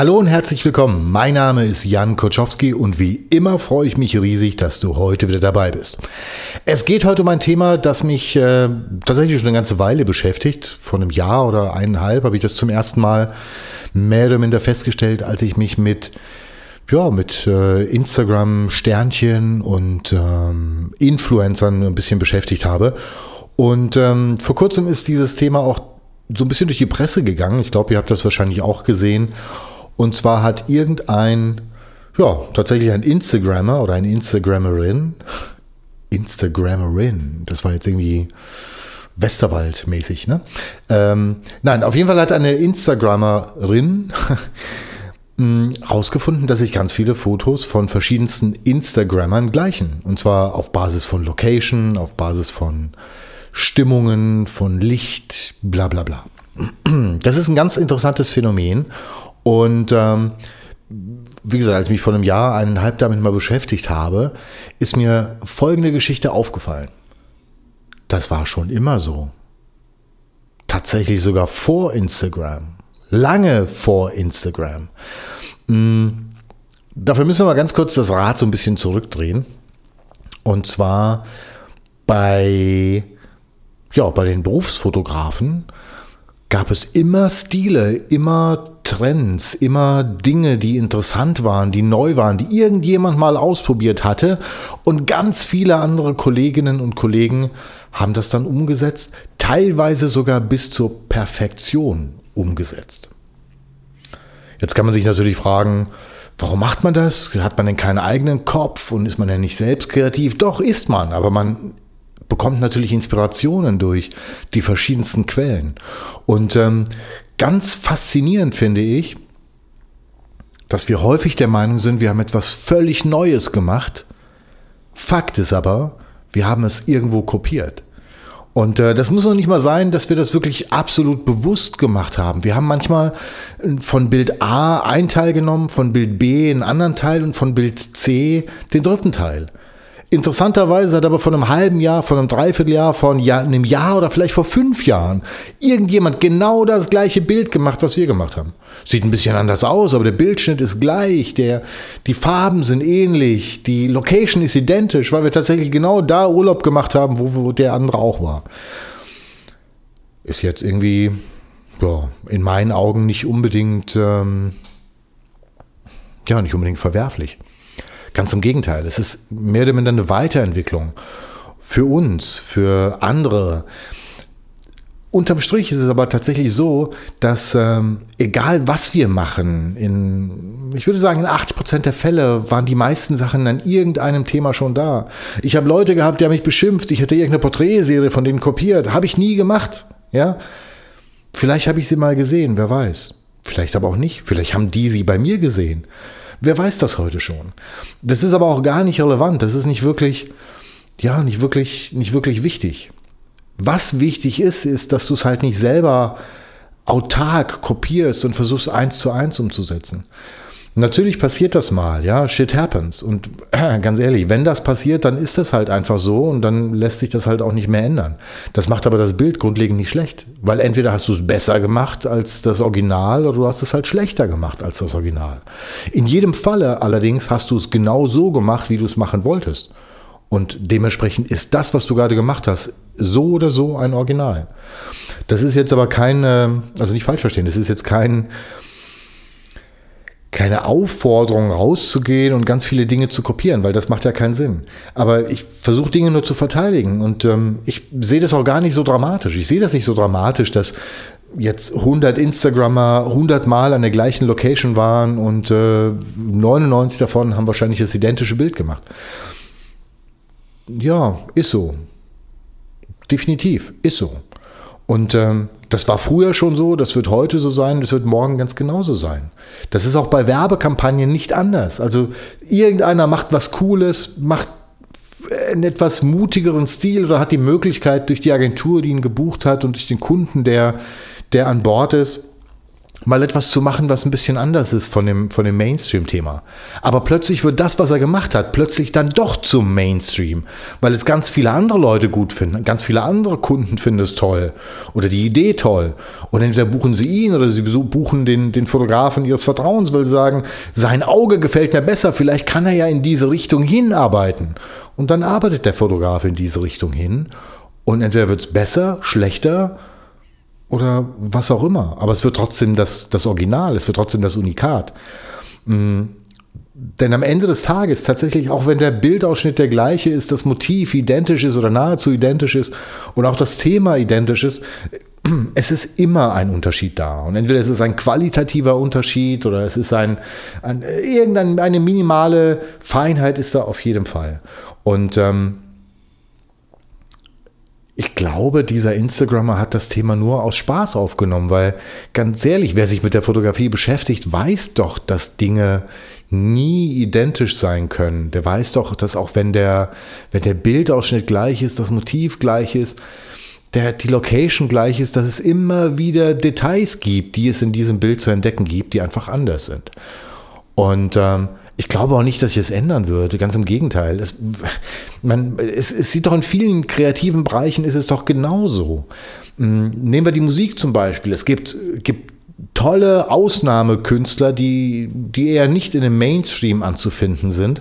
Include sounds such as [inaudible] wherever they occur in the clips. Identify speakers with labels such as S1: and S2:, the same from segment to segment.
S1: Hallo und herzlich willkommen. Mein Name ist Jan Koczowski und wie immer freue ich mich riesig, dass du heute wieder dabei bist. Es geht heute um ein Thema, das mich äh, tatsächlich schon eine ganze Weile beschäftigt. Vor einem Jahr oder eineinhalb habe ich das zum ersten Mal mehr oder minder festgestellt, als ich mich mit ja, mit äh, Instagram Sternchen und ähm, Influencern ein bisschen beschäftigt habe. Und ähm, vor kurzem ist dieses Thema auch so ein bisschen durch die Presse gegangen. Ich glaube, ihr habt das wahrscheinlich auch gesehen. Und zwar hat irgendein, ja, tatsächlich ein Instagrammer oder eine Instagrammerin, Instagrammerin, das war jetzt irgendwie Westerwald-mäßig, ne? Ähm, nein, auf jeden Fall hat eine Instagrammerin [laughs] herausgefunden, dass sich ganz viele Fotos von verschiedensten Instagrammern gleichen. Und zwar auf Basis von Location, auf Basis von Stimmungen, von Licht, bla bla bla. [clears throat] Das ist ein ganz interessantes Phänomen. Und ähm, wie gesagt, als ich mich vor einem Jahr, eineinhalb damit mal beschäftigt habe, ist mir folgende Geschichte aufgefallen. Das war schon immer so. Tatsächlich sogar vor Instagram. Lange vor Instagram. Hm, dafür müssen wir mal ganz kurz das Rad so ein bisschen zurückdrehen. Und zwar bei, ja, bei den Berufsfotografen gab es immer Stile, immer Trends, immer Dinge, die interessant waren, die neu waren, die irgendjemand mal ausprobiert hatte. Und ganz viele andere Kolleginnen und Kollegen haben das dann umgesetzt, teilweise sogar bis zur Perfektion umgesetzt. Jetzt kann man sich natürlich fragen, warum macht man das? Hat man denn keinen eigenen Kopf und ist man denn nicht selbst kreativ? Doch ist man, aber man bekommt natürlich Inspirationen durch die verschiedensten Quellen. Und ähm, ganz faszinierend finde ich, dass wir häufig der Meinung sind, wir haben etwas völlig Neues gemacht. Fakt ist aber, wir haben es irgendwo kopiert. Und äh, das muss noch nicht mal sein, dass wir das wirklich absolut bewusst gemacht haben. Wir haben manchmal äh, von Bild A ein Teil genommen, von Bild B einen anderen Teil und von Bild C den dritten Teil. Interessanterweise hat aber vor einem halben Jahr, vor einem Dreivierteljahr, vor einem Jahr oder vielleicht vor fünf Jahren irgendjemand genau das gleiche Bild gemacht, was wir gemacht haben. Sieht ein bisschen anders aus, aber der Bildschnitt ist gleich, der, die Farben sind ähnlich, die Location ist identisch, weil wir tatsächlich genau da Urlaub gemacht haben, wo, wo der andere auch war. Ist jetzt irgendwie, ja, in meinen Augen nicht unbedingt, ähm, ja, nicht unbedingt verwerflich. Ganz im Gegenteil, es ist mehr oder minder eine Weiterentwicklung für uns, für andere. Unterm Strich ist es aber tatsächlich so, dass ähm, egal was wir machen, in, ich würde sagen, in 80 Prozent der Fälle waren die meisten Sachen an irgendeinem Thema schon da. Ich habe Leute gehabt, die haben mich beschimpft, ich hätte irgendeine Porträtserie von denen kopiert. Habe ich nie gemacht. Ja? Vielleicht habe ich sie mal gesehen, wer weiß. Vielleicht aber auch nicht. Vielleicht haben die sie bei mir gesehen. Wer weiß das heute schon? Das ist aber auch gar nicht relevant. Das ist nicht wirklich, ja, nicht wirklich, nicht wirklich wichtig. Was wichtig ist, ist, dass du es halt nicht selber autark kopierst und versuchst eins zu eins umzusetzen. Natürlich passiert das mal, ja, shit happens. Und äh, [clears throat] ganz ehrlich, wenn das passiert, dann ist das halt einfach so und dann lässt sich das halt auch nicht mehr ändern. Das macht aber das Bild grundlegend nicht schlecht, weil entweder hast du es besser gemacht als das Original oder du hast es halt schlechter gemacht als das Original. In jedem Falle allerdings hast du es genau so gemacht, wie du es machen wolltest. Und dementsprechend ist das, was du gerade gemacht hast, so oder so ein Original. Das ist jetzt aber kein, also nicht falsch verstehen, das ist jetzt kein keine Aufforderung rauszugehen und ganz viele Dinge zu kopieren, weil das macht ja keinen Sinn. Aber ich versuche Dinge nur zu verteidigen und ähm, ich sehe das auch gar nicht so dramatisch. Ich sehe das nicht so dramatisch, dass jetzt 100 Instagrammer 100 Mal an der gleichen Location waren und äh, 99 davon haben wahrscheinlich das identische Bild gemacht. Ja, ist so. Definitiv, ist so. Und ähm, das war früher schon so, das wird heute so sein, das wird morgen ganz genauso sein. Das ist auch bei Werbekampagnen nicht anders. Also irgendeiner macht was Cooles, macht einen etwas mutigeren Stil oder hat die Möglichkeit durch die Agentur, die ihn gebucht hat und durch den Kunden, der, der an Bord ist, mal etwas zu machen, was ein bisschen anders ist von dem, von dem Mainstream-Thema. Aber plötzlich wird das, was er gemacht hat, plötzlich dann doch zum Mainstream, weil es ganz viele andere Leute gut finden, ganz viele andere Kunden finden es toll oder die Idee toll. Und entweder buchen sie ihn oder sie buchen den, den Fotografen ihres Vertrauens, weil sie sagen, sein Auge gefällt mir besser, vielleicht kann er ja in diese Richtung hinarbeiten. Und dann arbeitet der Fotograf in diese Richtung hin und entweder wird es besser, schlechter, oder was auch immer. Aber es wird trotzdem das, das Original, es wird trotzdem das Unikat. Mhm. Denn am Ende des Tages, tatsächlich, auch wenn der Bildausschnitt der gleiche ist, das Motiv identisch ist oder nahezu identisch ist und auch das Thema identisch ist, es ist immer ein Unterschied da. Und entweder es ist ein qualitativer Unterschied oder es ist ein, ein irgendeine minimale Feinheit ist da auf jeden Fall. Und ähm, ich glaube, dieser Instagrammer hat das Thema nur aus Spaß aufgenommen, weil ganz ehrlich, wer sich mit der Fotografie beschäftigt, weiß doch, dass Dinge nie identisch sein können. Der weiß doch, dass auch wenn der, wenn der Bildausschnitt gleich ist, das Motiv gleich ist, der, die Location gleich ist, dass es immer wieder Details gibt, die es in diesem Bild zu entdecken gibt, die einfach anders sind. Und ähm, ich glaube auch nicht, dass ich es ändern würde. Ganz im Gegenteil. Es, man, es, es sieht doch in vielen kreativen Bereichen ist es doch genauso. Hm, nehmen wir die Musik zum Beispiel. Es gibt, gibt tolle Ausnahmekünstler, die, die eher nicht in dem Mainstream anzufinden sind.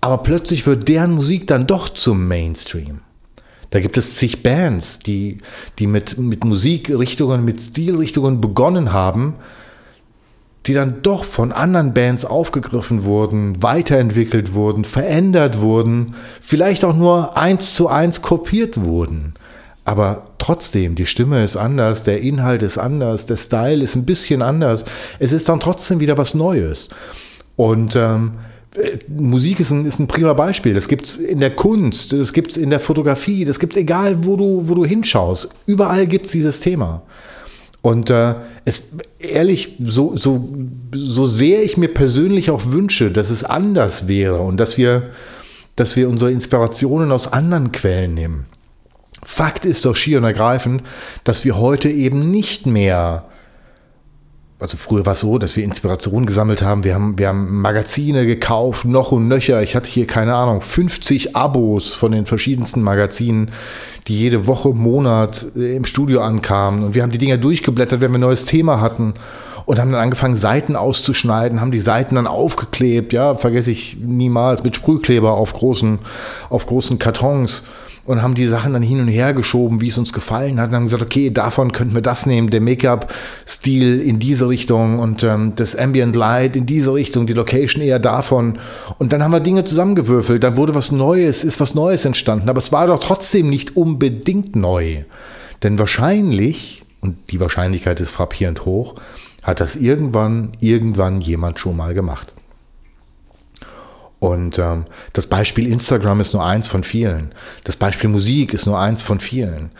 S1: Aber plötzlich wird deren Musik dann doch zum Mainstream. Da gibt es zig Bands, die, die mit, mit Musikrichtungen, mit Stilrichtungen begonnen haben, die dann doch von anderen Bands aufgegriffen wurden, weiterentwickelt wurden, verändert wurden, vielleicht auch nur eins zu eins kopiert wurden. Aber trotzdem, die Stimme ist anders, der Inhalt ist anders, der Style ist ein bisschen anders. Es ist dann trotzdem wieder was Neues. Und ähm, Musik ist ein, ist ein prima Beispiel. Das gibt es in der Kunst, das gibt es in der Fotografie, das gibt es egal, wo du, wo du hinschaust. Überall gibt es dieses Thema. Und äh, es ehrlich, so, so, so sehr ich mir persönlich auch wünsche, dass es anders wäre und dass wir, dass wir unsere Inspirationen aus anderen Quellen nehmen. Fakt ist doch schier und ergreifend, dass wir heute eben nicht mehr also früher war es so, dass wir Inspiration gesammelt haben. Wir haben, wir haben Magazine gekauft, noch und nöcher. Ich hatte hier, keine Ahnung, 50 Abos von den verschiedensten Magazinen, die jede Woche, Monat äh, im Studio ankamen. Und wir haben die Dinger durchgeblättert, wenn wir ein neues Thema hatten. Und haben dann angefangen, Seiten auszuschneiden, haben die Seiten dann aufgeklebt, ja, vergesse ich niemals, mit Sprühkleber auf großen, auf großen Kartons und haben die Sachen dann hin und her geschoben, wie es uns gefallen hat. Und haben gesagt, okay, davon könnten wir das nehmen, der Make-up-Stil in diese Richtung und ähm, das Ambient Light in diese Richtung, die Location eher davon. Und dann haben wir Dinge zusammengewürfelt, dann wurde was Neues, ist was Neues entstanden. Aber es war doch trotzdem nicht unbedingt neu. Denn wahrscheinlich, und die Wahrscheinlichkeit ist frappierend hoch, hat das irgendwann, irgendwann jemand schon mal gemacht. Und ähm, das Beispiel Instagram ist nur eins von vielen. Das Beispiel Musik ist nur eins von vielen.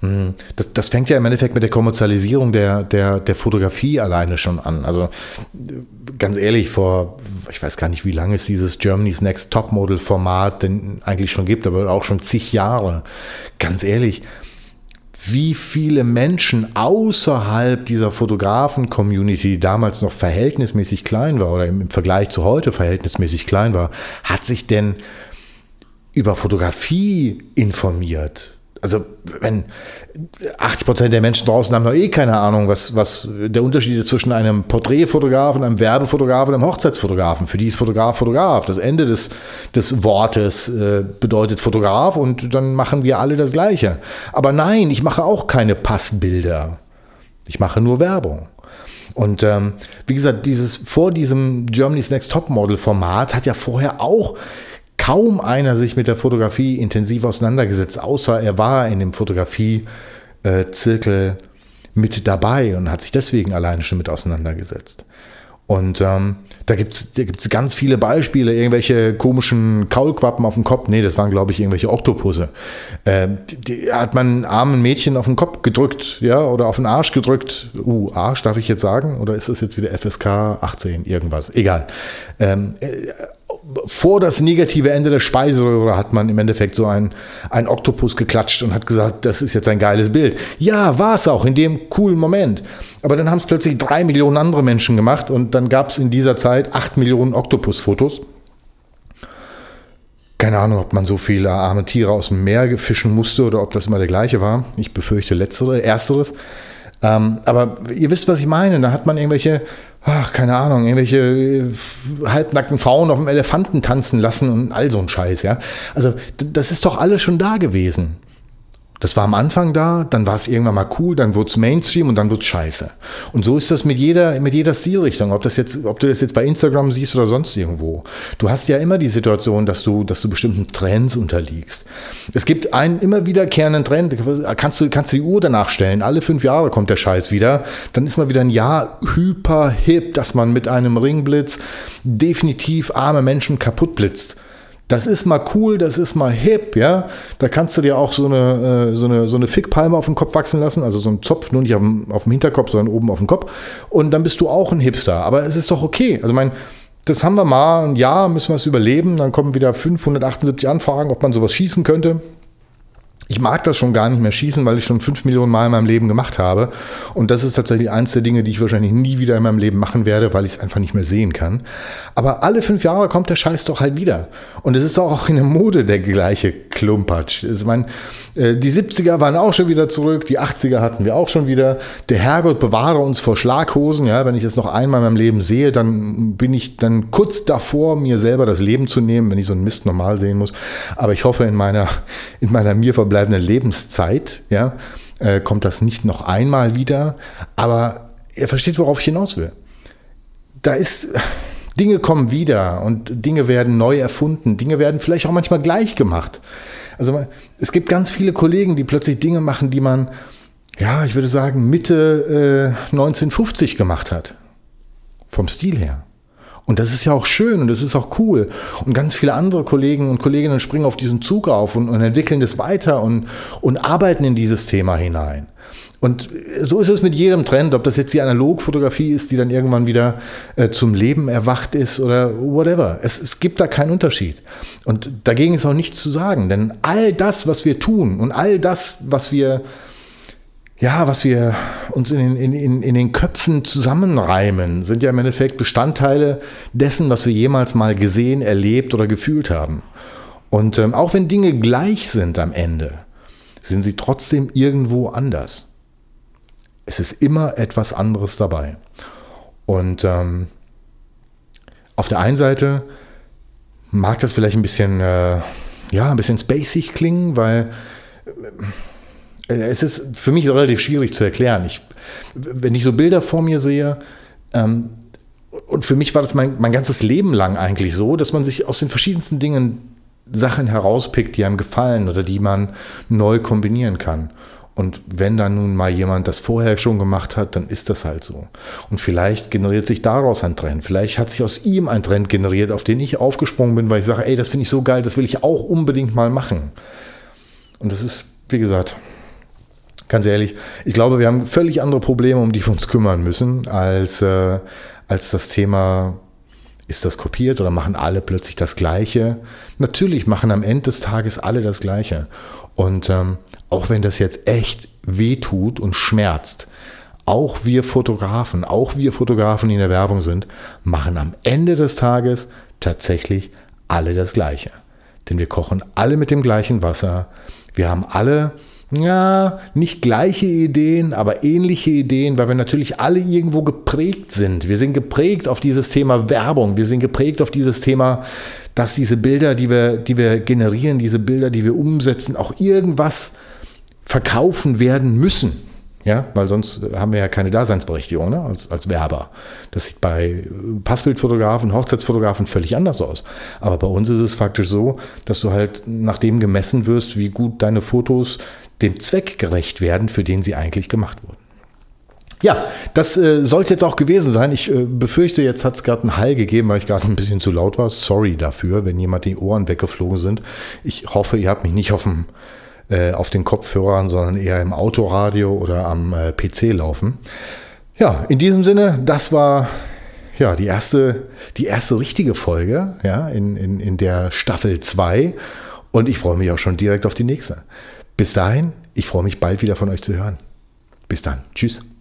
S1: Hm, das, das fängt ja im Endeffekt mit der Kommerzialisierung der, der, der Fotografie alleine schon an. Also ganz ehrlich, vor, ich weiß gar nicht, wie lange es dieses Germany's Next Topmodel Format denn eigentlich schon gibt, aber auch schon zig Jahre. Ganz ehrlich, wie viele Menschen außerhalb dieser Fotografen-Community, die damals noch verhältnismäßig klein war oder im Vergleich zu heute verhältnismäßig klein war, hat sich denn über Fotografie informiert? Also wenn 80 Prozent der Menschen draußen haben noch eh keine Ahnung, was, was der Unterschied ist zwischen einem Porträtfotografen, einem Werbefotografen und einem Hochzeitsfotografen. Für die ist Fotograf Fotograf. Das Ende des, des Wortes äh, bedeutet Fotograf und dann machen wir alle das Gleiche. Aber nein, ich mache auch keine Passbilder. Ich mache nur Werbung. Und ähm, wie gesagt, dieses vor diesem Germany's Next Top Model Format hat ja vorher auch kaum einer sich mit der Fotografie intensiv auseinandergesetzt, außer er war in dem Fotografie-Zirkel mit dabei und hat sich deswegen alleine schon mit auseinandergesetzt. Und ähm, da gibt es da gibt's ganz viele Beispiele, irgendwelche komischen Kaulquappen auf dem Kopf. Nee, das waren, glaube ich, irgendwelche Oktopusse. Äh, die, die, hat man armen Mädchen auf den Kopf gedrückt, ja, oder auf den Arsch gedrückt. Uh, Arsch darf ich jetzt sagen? Oder ist das jetzt wieder FSK 18, irgendwas? Egal. Ähm, äh, vor das negative Ende der Speiseröhre hat man im Endeffekt so ein, ein Oktopus geklatscht und hat gesagt, das ist jetzt ein geiles Bild. Ja, war es auch in dem coolen Moment. Aber dann haben es plötzlich drei Millionen andere Menschen gemacht und dann gab es in dieser Zeit acht Millionen Oktopus-Fotos. Keine Ahnung, ob man so viele arme Tiere aus dem Meer fischen musste oder ob das immer der gleiche war. Ich befürchte letztere, ersteres. Ähm, aber ihr wisst, was ich meine. Da hat man irgendwelche, ach, keine Ahnung, irgendwelche äh, halbnackten Frauen auf dem Elefanten tanzen lassen und all so ein Scheiß, ja. Also, das ist doch alles schon da gewesen. Das war am Anfang da, dann war es irgendwann mal cool, dann wurde es Mainstream und dann wird es scheiße. Und so ist das mit jeder, mit jeder Stilrichtung, ob, das jetzt, ob du das jetzt bei Instagram siehst oder sonst irgendwo. Du hast ja immer die Situation, dass du, dass du bestimmten Trends unterliegst. Es gibt einen immer wiederkehrenden Trend, kannst du, kannst du die Uhr danach stellen, alle fünf Jahre kommt der Scheiß wieder, dann ist mal wieder ein Jahr hyper hip, dass man mit einem Ringblitz definitiv arme Menschen kaputt blitzt. Das ist mal cool, das ist mal hip, ja. Da kannst du dir auch so eine, äh, so eine, so eine Fickpalme auf den Kopf wachsen lassen, also so ein Zopf, nur nicht auf dem, auf dem Hinterkopf, sondern oben auf dem Kopf. Und dann bist du auch ein Hipster. Aber es ist doch okay. Also mein, das haben wir mal, ein Jahr müssen wir es überleben. Dann kommen wieder 578 Anfragen, ob man sowas schießen könnte ich mag das schon gar nicht mehr schießen, weil ich schon fünf Millionen Mal in meinem Leben gemacht habe. Und das ist tatsächlich eins der Dinge, die ich wahrscheinlich nie wieder in meinem Leben machen werde, weil ich es einfach nicht mehr sehen kann. Aber alle fünf Jahre kommt der Scheiß doch halt wieder. Und es ist auch in der Mode der gleiche Klumpatsch. Ich meine, äh, die 70er waren auch schon wieder zurück, die 80er hatten wir auch schon wieder. Der Herrgott bewahre uns vor Schlaghosen. Ja, wenn ich es noch einmal in meinem Leben sehe, dann bin ich dann kurz davor, mir selber das Leben zu nehmen, wenn ich so einen Mist normal sehen muss. Aber ich hoffe, in meiner, in meiner mir verbleibenden Lebenszeit, ja, äh, kommt das nicht noch einmal wieder. Aber ihr versteht, worauf ich hinaus will. Da ist, Dinge kommen wieder und Dinge werden neu erfunden. Dinge werden vielleicht auch manchmal gleich gemacht. Also es gibt ganz viele Kollegen, die plötzlich Dinge machen, die man, ja, ich würde sagen, Mitte äh, 1950 gemacht hat. Vom Stil her. Und das ist ja auch schön und das ist auch cool. Und ganz viele andere Kollegen und Kolleginnen springen auf diesen Zug auf und, und entwickeln das weiter und, und arbeiten in dieses Thema hinein. Und so ist es mit jedem Trend, ob das jetzt die Analogfotografie ist, die dann irgendwann wieder äh, zum Leben erwacht ist oder whatever. Es, es gibt da keinen Unterschied. Und dagegen ist auch nichts zu sagen, denn all das, was wir tun und all das, was wir ja, was wir uns in den, in, in den Köpfen zusammenreimen, sind ja im Endeffekt Bestandteile dessen, was wir jemals mal gesehen, erlebt oder gefühlt haben. Und ähm, auch wenn Dinge gleich sind am Ende, sind sie trotzdem irgendwo anders es ist immer etwas anderes dabei. Und ähm, auf der einen Seite mag das vielleicht ein bisschen, äh, ja, ein bisschen spacig klingen, weil äh, es ist für mich relativ schwierig zu erklären. Ich, wenn ich so Bilder vor mir sehe, ähm, und für mich war das mein, mein ganzes Leben lang eigentlich so, dass man sich aus den verschiedensten Dingen Sachen herauspickt, die einem gefallen oder die man neu kombinieren kann. Und wenn dann nun mal jemand das vorher schon gemacht hat, dann ist das halt so. Und vielleicht generiert sich daraus ein Trend. Vielleicht hat sich aus ihm ein Trend generiert, auf den ich aufgesprungen bin, weil ich sage, ey, das finde ich so geil, das will ich auch unbedingt mal machen. Und das ist, wie gesagt, ganz ehrlich, ich glaube, wir haben völlig andere Probleme, um die wir uns kümmern müssen, als, äh, als das Thema, ist das kopiert oder machen alle plötzlich das Gleiche? Natürlich machen am Ende des Tages alle das Gleiche. Und ähm, auch wenn das jetzt echt weh tut und schmerzt, auch wir Fotografen, auch wir Fotografen, die in der Werbung sind, machen am Ende des Tages tatsächlich alle das Gleiche. Denn wir kochen alle mit dem gleichen Wasser. Wir haben alle, ja, nicht gleiche Ideen, aber ähnliche Ideen, weil wir natürlich alle irgendwo geprägt sind. Wir sind geprägt auf dieses Thema Werbung. Wir sind geprägt auf dieses Thema, dass diese Bilder, die wir, die wir generieren, diese Bilder, die wir umsetzen, auch irgendwas verkaufen werden müssen. Ja, weil sonst haben wir ja keine Daseinsberechtigung ne? als, als Werber. Das sieht bei Passbildfotografen, Hochzeitsfotografen völlig anders aus. Aber bei uns ist es faktisch so, dass du halt nach dem gemessen wirst, wie gut deine Fotos dem Zweck gerecht werden, für den sie eigentlich gemacht wurden. Ja, das äh, soll es jetzt auch gewesen sein. Ich äh, befürchte, jetzt hat es gerade einen Hall gegeben, weil ich gerade ein bisschen zu laut war. Sorry dafür, wenn jemand die Ohren weggeflogen sind. Ich hoffe, ihr habt mich nicht auf dem äh, auf den Kopfhörern, sondern eher im Autoradio oder am äh, PC laufen. Ja, in diesem Sinne, das war ja, die erste, die erste richtige Folge ja, in, in, in der Staffel 2. Und ich freue mich auch schon direkt auf die nächste. Bis dahin, ich freue mich bald wieder von euch zu hören. Bis dann. Tschüss.